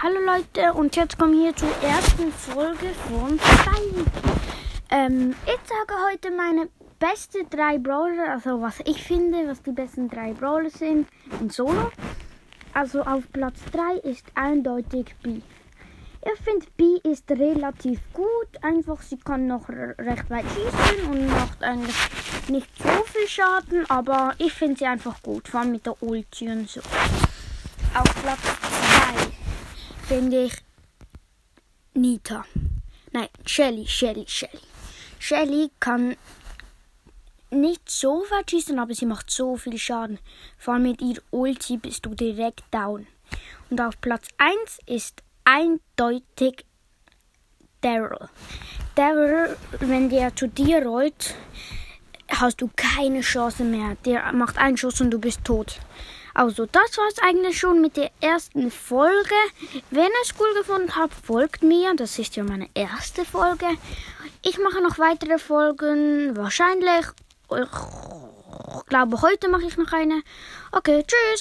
Hallo Leute und jetzt kommen wir zur ersten Folge von Stein. Ähm, ich sage heute meine besten drei Brawler, also was ich finde, was die besten drei Brawler sind in Solo. Also auf Platz 3 ist eindeutig B. Ich finde B ist relativ gut, einfach sie kann noch recht weit schießen und macht eigentlich nicht so viel Schaden, aber ich finde sie einfach gut, vor allem mit der Ulti und so. Auf Platz 2 finde ich Nita. Nein, Shelly, Shelly, Shelly. Shelly kann nicht so weit schießen, aber sie macht so viel Schaden. Vor allem mit ihr Ulti bist du direkt down. Und auf Platz 1 ist eindeutig Daryl. Daryl, wenn der zu dir rollt, hast du keine Chance mehr. Der macht einen Schuss und du bist tot. Also, das war es eigentlich schon mit der ersten Folge. Wenn ihr es cool gefunden habt, folgt mir. Das ist ja meine erste Folge. Ich mache noch weitere Folgen. Wahrscheinlich. Ich glaube, heute mache ich noch eine. Okay, tschüss.